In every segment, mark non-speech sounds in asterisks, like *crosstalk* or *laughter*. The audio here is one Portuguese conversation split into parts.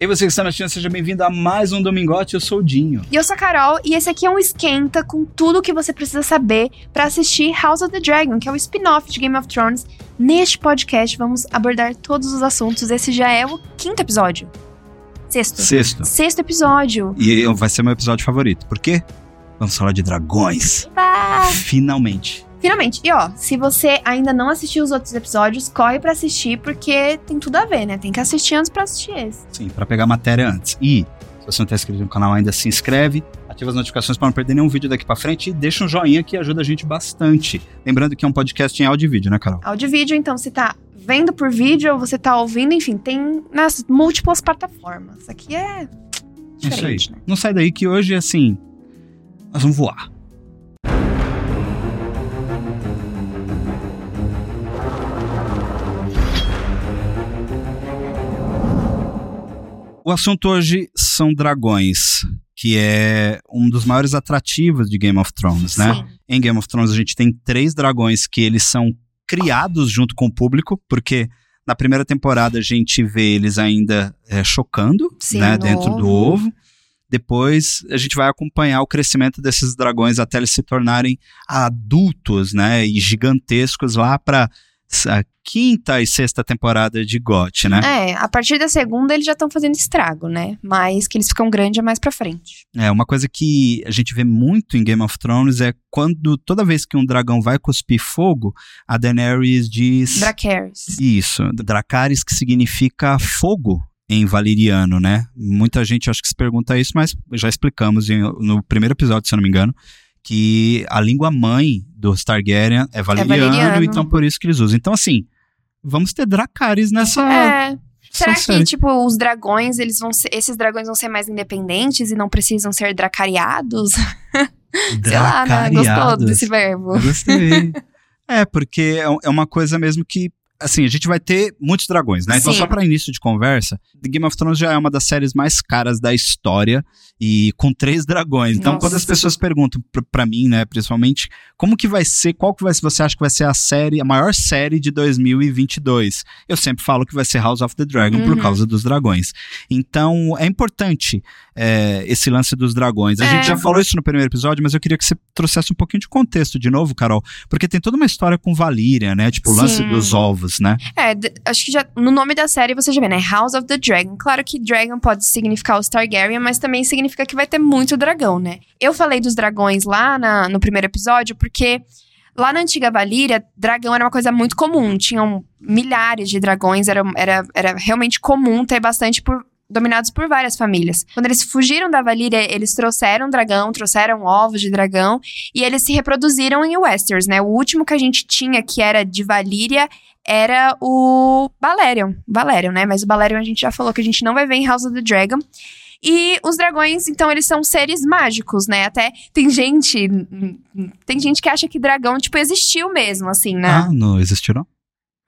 E você que está assistindo, seja bem-vindo a mais um Domingote. Eu sou o Dinho. E eu sou a Carol, e esse aqui é um esquenta com tudo o que você precisa saber para assistir House of the Dragon, que é o spin-off de Game of Thrones. Neste podcast, vamos abordar todos os assuntos. Esse já é o quinto episódio. Sexto. Sexto. Sexto episódio. E vai ser meu episódio favorito. Por quê? Vamos falar de dragões. Finalmente. Finalmente. E ó, se você ainda não assistiu os outros episódios, corre pra assistir, porque tem tudo a ver, né? Tem que assistir antes pra assistir esse. Sim, para pegar matéria antes. E, se você não está inscrito no canal ainda, se inscreve, ativa as notificações para não perder nenhum vídeo daqui para frente e deixa um joinha que ajuda a gente bastante. Lembrando que é um podcast em áudio e vídeo, né, Carol? Áudio e vídeo, então você tá vendo por vídeo ou você tá ouvindo, enfim, tem nas múltiplas plataformas. Aqui é É Isso aí. diferente, né? Não sai daí que hoje, assim, nós vamos voar. O assunto hoje são dragões, que é um dos maiores atrativos de Game of Thrones, né? Sim. Em Game of Thrones a gente tem três dragões que eles são criados junto com o público, porque na primeira temporada a gente vê eles ainda é, chocando, Sim, né, dentro do ovo. ovo. Depois a gente vai acompanhar o crescimento desses dragões até eles se tornarem adultos, né, e gigantescos lá para a quinta e sexta temporada de GOT, né? É, a partir da segunda eles já estão fazendo estrago, né? Mas que eles ficam grandes é mais pra frente. É, uma coisa que a gente vê muito em Game of Thrones é quando toda vez que um dragão vai cuspir fogo, a Daenerys diz Dracarys. isso, Dracarys que significa fogo em valeriano, né? Muita gente acho que se pergunta isso, mas já explicamos no primeiro episódio, se eu não me engano, que a língua mãe do Targaryen é valeriano, valeriano. então por isso que eles usam. Então assim, vamos ter Dracarys nessa É. Será nessa que, série. tipo, os dragões, eles vão ser, esses dragões vão ser mais independentes e não precisam ser dracariados? *laughs* Sei lá, né? Gostou desse verbo? Gostei. é, porque é, é uma coisa mesmo que. Assim, a gente vai ter muitos dragões, né? Então, Sim. só para início de conversa, The Game of Thrones já é uma das séries mais caras da história e com três dragões. Então, Nossa. quando as pessoas perguntam pra mim, né, principalmente, como que vai ser, qual que vai, você acha que vai ser a série, a maior série de 2022? Eu sempre falo que vai ser House of the Dragon por Uhum. causa dos dragões. Então, é importante é, esse lance dos dragões. A É. gente já falou isso no primeiro episódio, mas eu queria que você trouxesse um pouquinho de contexto de novo, Carol, porque tem toda uma história com Valíria, né? Tipo, o lance dos ovos, né? É, acho que já no nome da série você já vê, né? House of the Dragon. Claro que Dragon pode significar os Targaryen, mas também significa que vai ter muito dragão, né? Eu falei dos dragões lá na- no primeiro episódio porque lá na antiga Valíria, dragão era uma coisa muito comum. Tinham milhares de dragões, era, era, era realmente comum ter bastante por dominados por várias famílias. Quando eles fugiram da Valíria, eles trouxeram dragão, trouxeram ovos de dragão e eles se reproduziram em Westeros, né? O último que a gente tinha que era de Valíria era o Balerion. Valerion, né? Mas o Balerion a gente já falou que a gente não vai ver em House of the Dragon. E os dragões, então, eles são seres mágicos, né? Até tem gente. Tem gente que acha que dragão, tipo, existiu mesmo, assim, né? Ah, não existiu, não?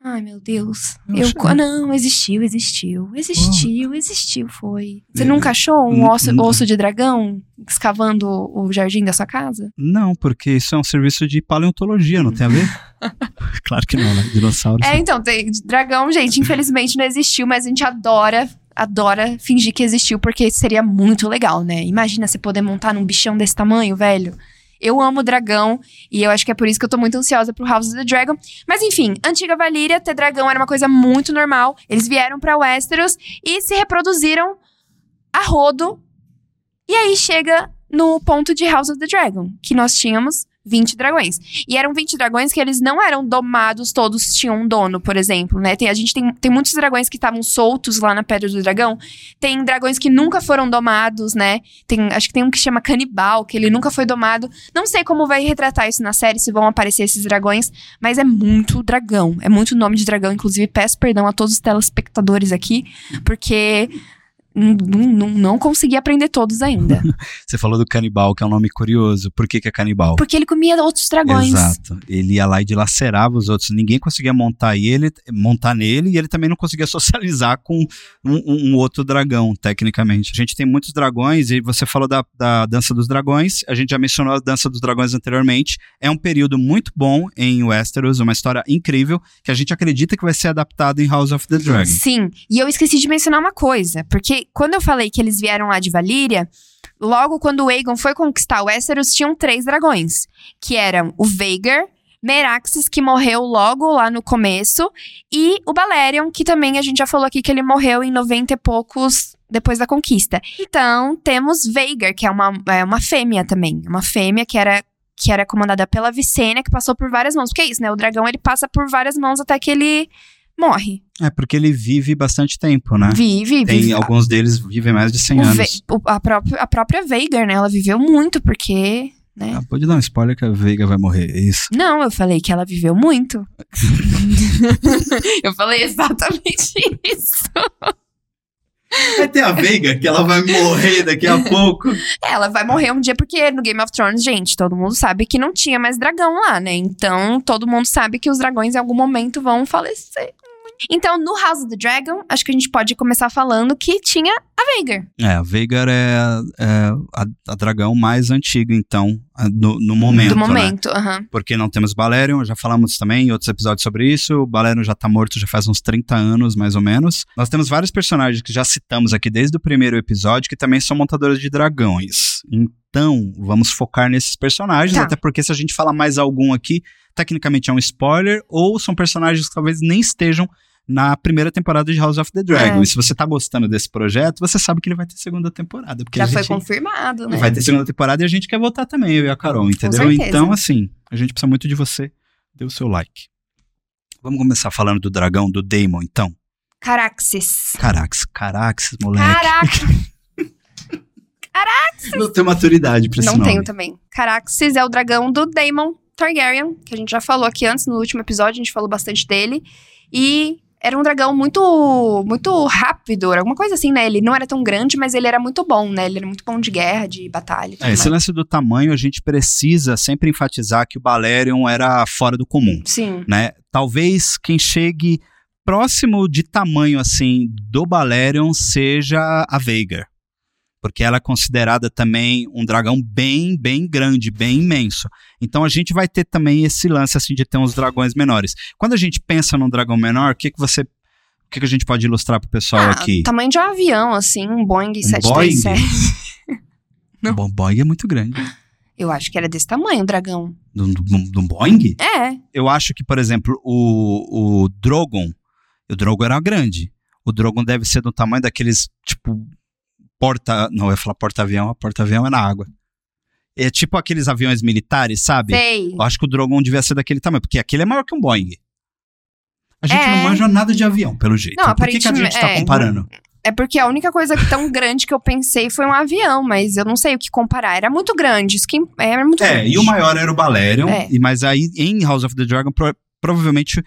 Ai, meu Deus. Eu Eu, achei. não, existiu, existiu. Existiu, existiu, foi. Você É, nunca achou um osso, osso de dragão escavando o jardim da sua casa? Não, porque isso é um serviço de paleontologia, não tem a ver? *laughs* claro que não, né? Dinossauros. É, então, tem dragão, gente, infelizmente não existiu, mas a gente adora, adora fingir que existiu, porque seria muito legal, né? Imagina você poder montar num bichão desse tamanho, velho. Eu amo dragão e eu acho que é por isso que eu tô muito ansiosa pro House of the Dragon. Mas enfim, antiga Valíria, ter dragão era uma coisa muito normal. Eles vieram pra Westeros e se reproduziram a rodo. E aí chega no ponto de House of the Dragon, que nós tínhamos 20 dragões. E eram 20 dragões que eles não eram domados, todos tinham um dono, por exemplo, né? Tem, a gente tem, tem muitos dragões que estavam soltos lá na Pedra do Dragão. Tem dragões que nunca foram domados, né? Tem, acho que tem um que chama Canibal, que ele nunca foi domado. Não sei como vai retratar isso na série, se vão aparecer esses dragões, mas é muito dragão. É muito nome de dragão. Inclusive, peço perdão a todos os telespectadores aqui, porque não, não, não consegui aprender todos ainda. *laughs* Você falou do canibal, que é um nome curioso. Por que, que é canibal? Porque ele comia outros dragões. Exato. Ele ia lá e dilacerava os outros. Ninguém conseguia montar ele, montar nele, e ele também não conseguia *laughs* socializar com um, um- outro dragão, tecnicamente. A gente tem muitos dragões, e você falou da, da dança dos dragões. A gente já mencionou a dança dos dragões anteriormente. É um período muito bom em Westeros, uma história incrível, que a gente acredita que vai ser adaptado em House of the Dragon. Sim, e eu esqueci de mencionar uma coisa, porque quando eu falei que eles vieram lá de Valíria, logo quando o Aegon foi conquistar o Westeros, tinham três dragões. Que eram o Vhagar, Meraxes, que morreu logo lá no começo, e o Balerion, que também a gente já falou aqui que ele morreu em 90 e poucos depois da conquista. Então, temos Vhagar, que é uma, é uma fêmea também. Uma fêmea que era, que era comandada pela Vicênia, que passou por várias mãos. Porque é isso, né? O dragão, ele passa por várias mãos até que ele morre. É porque ele vive bastante tempo, né? Vive, Tem vive. alguns deles vivem mais de 100 O anos. O- a, própria, a própria Vhagar, né? Ela viveu muito, porque. Né? Ah, pode dar um spoiler que a Veiga vai morrer, é isso. Não, eu falei que ela viveu muito. *laughs* eu falei exatamente isso. Vai ter a Veiga que ela vai morrer daqui a pouco. Ela vai morrer um dia, porque no Game of Thrones, gente, todo mundo sabe que não tinha mais dragão lá, né? Então, todo mundo sabe que os dragões em algum momento vão falecer. Então, no House of the Dragon, acho que a gente pode começar falando que tinha a Vhagar. É, a Veigar é, é a, a dragão mais antiga, então, no, no momento. do né? momento, aham. Porque não temos Balerion, já falamos também em outros episódios sobre isso. O Balerion já tá morto já faz uns 30 anos, mais ou menos. Nós temos vários personagens que já citamos aqui desde o primeiro episódio que também são montadores de dragões. Então, vamos focar nesses personagens, Tá. até porque se a gente falar mais algum aqui, tecnicamente é um spoiler, ou são personagens que talvez nem estejam na primeira temporada de House of the Dragon. É. E se você tá gostando desse projeto, você sabe que ele vai ter segunda temporada. Porque Já foi confirmado, né? Vai ter segunda temporada e a gente quer voltar também, eu e a Carol, entendeu? Então, assim, a gente precisa muito de você. Dê o seu like. Vamos começar falando do dragão, do Daemon, então. Caraxes. Carax, Caraxes, moleque. Caraca, *laughs* Não tenho maturidade pra esse não nome. tenho também. Caraxes é o dragão do Daemon Targaryen, que a gente já falou aqui antes, no último episódio, a gente falou bastante dele. E era um dragão muito muito rápido, era alguma coisa assim, né? Ele não era tão grande, mas ele era muito bom, né? Ele era muito bom de guerra, de batalha. É, esse lance do tamanho, a gente precisa sempre enfatizar que o Balerion era fora do comum, Sim. né? Talvez quem chegue próximo de tamanho, assim, do Balerion seja a Veigar. Porque ela é considerada também um dragão bem, bem grande, bem imenso. Então a gente vai ter também esse lance, assim, de ter uns dragões menores. Quando a gente pensa num dragão menor, o que que você... O que, que a gente pode ilustrar pro pessoal Ah, aqui? tamanho de um avião, assim, um Boeing Um 737. *laughs* não. Bom, Boeing é muito grande. Eu acho que era desse tamanho o dragão. Um de um Boeing? É. eu acho que, por exemplo, o, o Drogon, o Drogon era grande. O Drogon deve ser do tamanho daqueles, tipo, porta... Não, eu ia falar porta-avião, a porta-avião é na água. É tipo aqueles aviões militares, sabe? Sei. Eu acho que o Drogon devia ser daquele tamanho, porque aquele é maior que um Boeing. A gente É. não manja nada de avião, pelo jeito. Não, Por que, que a gente tá é. comparando? É porque a única coisa tão grande que eu pensei foi um avião, mas eu não sei o que comparar. Era muito grande, isso que era muito É, grande. e o maior era o Balerion, É. e, mas aí em House of the Dragon, pro- provavelmente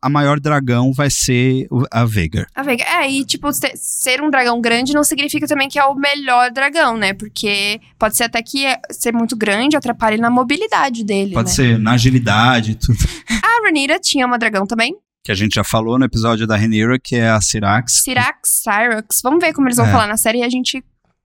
a maior dragão vai ser a Veigar. A Veiga. É, e tipo, ser- um dragão grande não significa também que é o melhor dragão, né? Porque pode ser até que é- ser muito grande atrapalhe na mobilidade dele, Pode né? ser na agilidade e tudo. *laughs* A Rhaenyra tinha uma dragão também. que a gente já falou no episódio da Rhaenyra, que é a Syrax. Syrax, Cyrax. Vamos ver como eles vão É. falar na série e a gente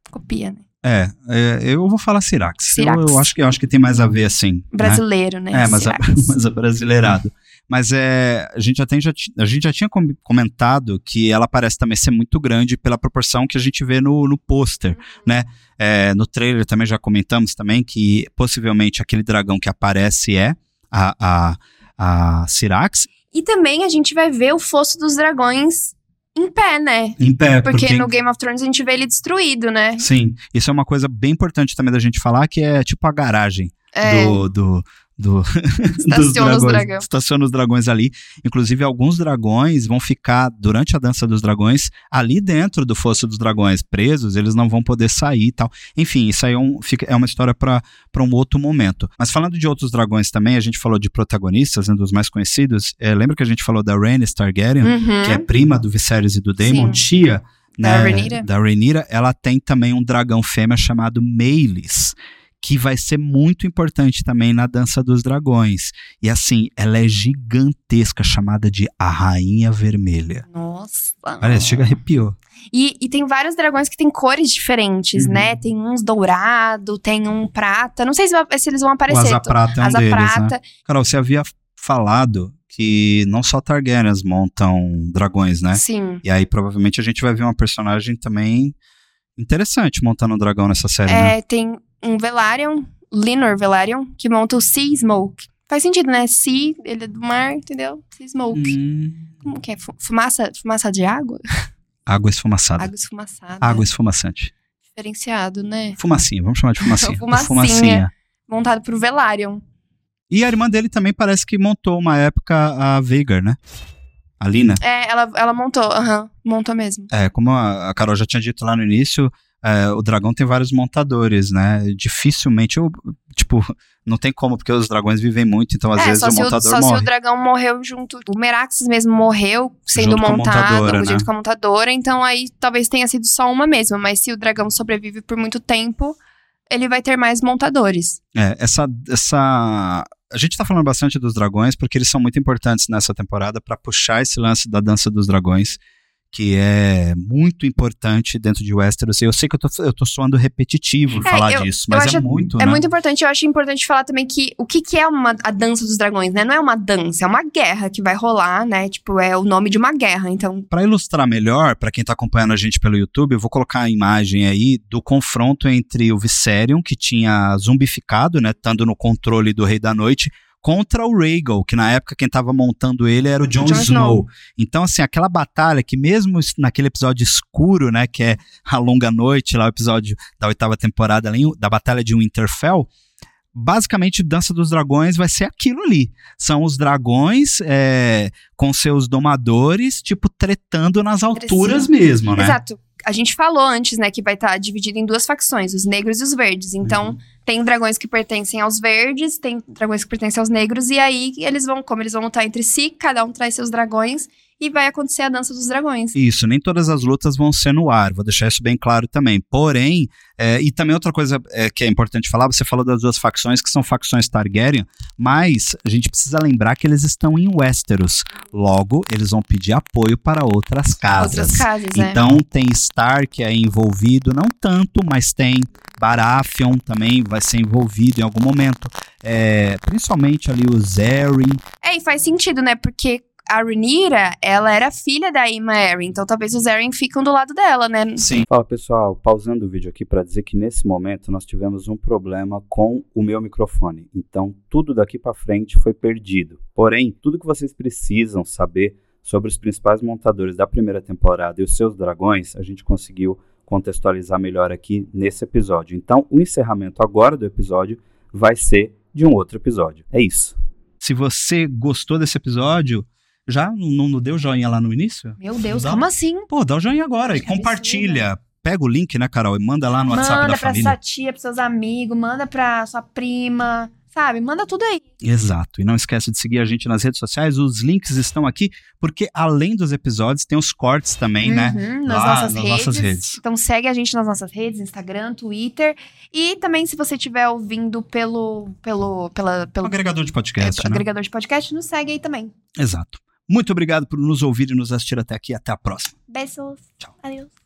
copia, né? É, é, eu vou falar Syrax. Eu, eu acho que, eu acho que tem mais a ver, assim. né? Brasileiro, né? É, mas a, Syrax. *laughs* mas a brasileirado. Mas é, a gente já, tem, já, a gente já tinha com- comentado que ela parece também ser muito grande pela proporção que a gente vê no, no pôster, né? É, no trailer também já comentamos também que possivelmente aquele dragão que aparece é a, a, a Syrax E também a gente vai ver o fosso dos dragões em pé, né? em pé. Porque, no Game of Thrones a gente vê ele destruído, né? Sim, isso é uma coisa bem importante também da gente falar, que é tipo a garagem É. do, do, do *laughs* dos Estaciona os dragões. Estaciona os dragões ali. Inclusive, alguns dragões vão ficar, durante a dança dos dragões, ali dentro do fosso dos dragões, presos, eles não vão poder sair e tal. Enfim, isso aí é, um, fica- é uma história para um outro momento. Mas falando de outros dragões também, a gente falou de protagonistas, né, dos mais conhecidos. É, lembra que a gente falou da Rhaenys Targaryen? Uhum. que é prima do Viserys e do Daemon, tia Da né, Rhaenyra. da Rhaenyra, ela tem também um dragão fêmea chamado Meilis, que vai ser muito importante também na Dança dos Dragões. E assim, ela é gigantesca, chamada de a Rainha Vermelha. Nossa. Olha, chega arrepiou. E, e tem vários dragões que têm cores diferentes, Uhum. né? Tem uns dourado, tem um prata. Não sei se, se eles vão O aparecer. Asa Prata é um Asa deles, né? prata. Carol, você havia falado que não só Targaryens montam dragões, né? Sim. E aí provavelmente a gente vai ver uma personagem também interessante montando um dragão nessa série, né? É, tem um Velaryon, Linor Velaryon, que monta o Sea Smoke. Faz sentido, né? Sea, ele é do mar, entendeu? Sea Smoke. Hum, Como que é? Fu- Fumaça, fumaça de água? água esfumaçada. Água esfumaçada. Água esfumaçante. Diferenciado, né? Fumacinha, vamos chamar de fumacinha. *laughs* Fumacinha. Fumacinha. Montado pro Velaryon. E a irmã dele também parece que montou uma época a Veigar, né? A Lina. É, ela, ela montou, aham, montou mesmo. É, como a a Carol já tinha dito lá no início, é, o dragão tem vários montadores, né? Dificilmente, eu, tipo, *laughs* não tem como, porque os dragões vivem muito, então às é, vezes só, o se o, montador só se morre. o dragão morreu junto. O Meraxes mesmo morreu sendo Junto com montado junto né? com a montadora, então aí talvez tenha sido só uma mesmo. Mas se o dragão sobrevive por muito tempo, ele vai ter mais montadores. É, essa, essa. A gente tá falando bastante dos dragões porque eles são muito importantes nessa temporada para puxar esse lance da dança dos dragões, que é muito importante dentro de Westeros. Eu sei que eu tô, eu tô soando repetitivo É, falar eu- disso, mas é acho- muito, É né? muito importante, eu acho importante falar também que o que, que é uma, a dança dos dragões, né? Não é uma dança, é uma guerra que vai rolar, né? Tipo, é o nome de uma guerra. Então, Para ilustrar melhor, para quem tá acompanhando a gente pelo YouTube, eu vou colocar a imagem aí do confronto entre o Viserion, que tinha zumbificado, né, estando no controle do Rei da Noite, contra o Rhaegal, que na época quem tava montando ele era o Jon, Snow. Snow. Então, assim, aquela batalha que mesmo es- naquele episódio escuro, né, que é a longa noite, lá o episódio da oitava temporada, da batalha de Winterfell, basicamente Dança dos Dragões vai ser aquilo ali. São os dragões é, com seus domadores, tipo, tretando nas alturas mesmo, né? exato. A gente falou antes, né, que vai estar dividido em duas facções, os negros e os verdes. Então, Uhum. tem dragões que pertencem aos verdes, tem dragões que pertencem aos negros, e aí eles vão, como eles vão lutar entre si, cada um traz seus dragões, e vai acontecer a dança dos dragões. Isso, nem todas as lutas vão ser no ar, vou deixar isso bem claro também. Porém, é, e também outra coisa é, que é importante falar, você falou das duas facções, que são facções Targaryen, mas a gente precisa lembrar que eles estão em Westeros. Logo, eles vão pedir apoio para outras casas. Outras casas, né? Então tem Stark aí envolvido, não tanto, mas tem Baratheon também vai ser envolvido em algum momento. É, principalmente ali o Zeryn. É, e faz sentido, né? Porque a Rhaenyra, ela era filha da Aemma então talvez os Eren ficam do lado dela, né? Sim. Fala pessoal, pausando o vídeo aqui para dizer que nesse momento nós tivemos um problema com o meu microfone. Então tudo daqui para frente foi perdido. Porém, tudo que vocês precisam saber sobre os principais montadores da primeira temporada e os seus dragões, a gente conseguiu contextualizar melhor aqui nesse episódio. Então, o encerramento agora do episódio vai ser de um outro episódio. É isso. Se você gostou desse episódio, já não, não deu joinha lá no início? Meu Deus, Dá- como assim? Pô, dá o joinha agora e Que compartilha. Pega o link, né, Carol, e manda lá no WhatsApp manda da pra família. sua tia, pros seus amigos, manda pra sua prima, sabe? Manda tudo aí. Exato. E não esquece de seguir a gente nas redes sociais. Os links estão aqui, porque além dos episódios, tem os cortes também, né? Uhum, nas, Lá nossas, nas redes. nossas redes. Então segue a gente nas nossas redes, Instagram, Twitter. E também, se você estiver ouvindo pelo, pelo, pela, pelo agregador de podcast, é, né? agregador de podcast, nos segue aí também. Exato. Muito obrigado por nos ouvir e nos assistir até aqui. Até a próxima. Beijos. Tchau. Adeus.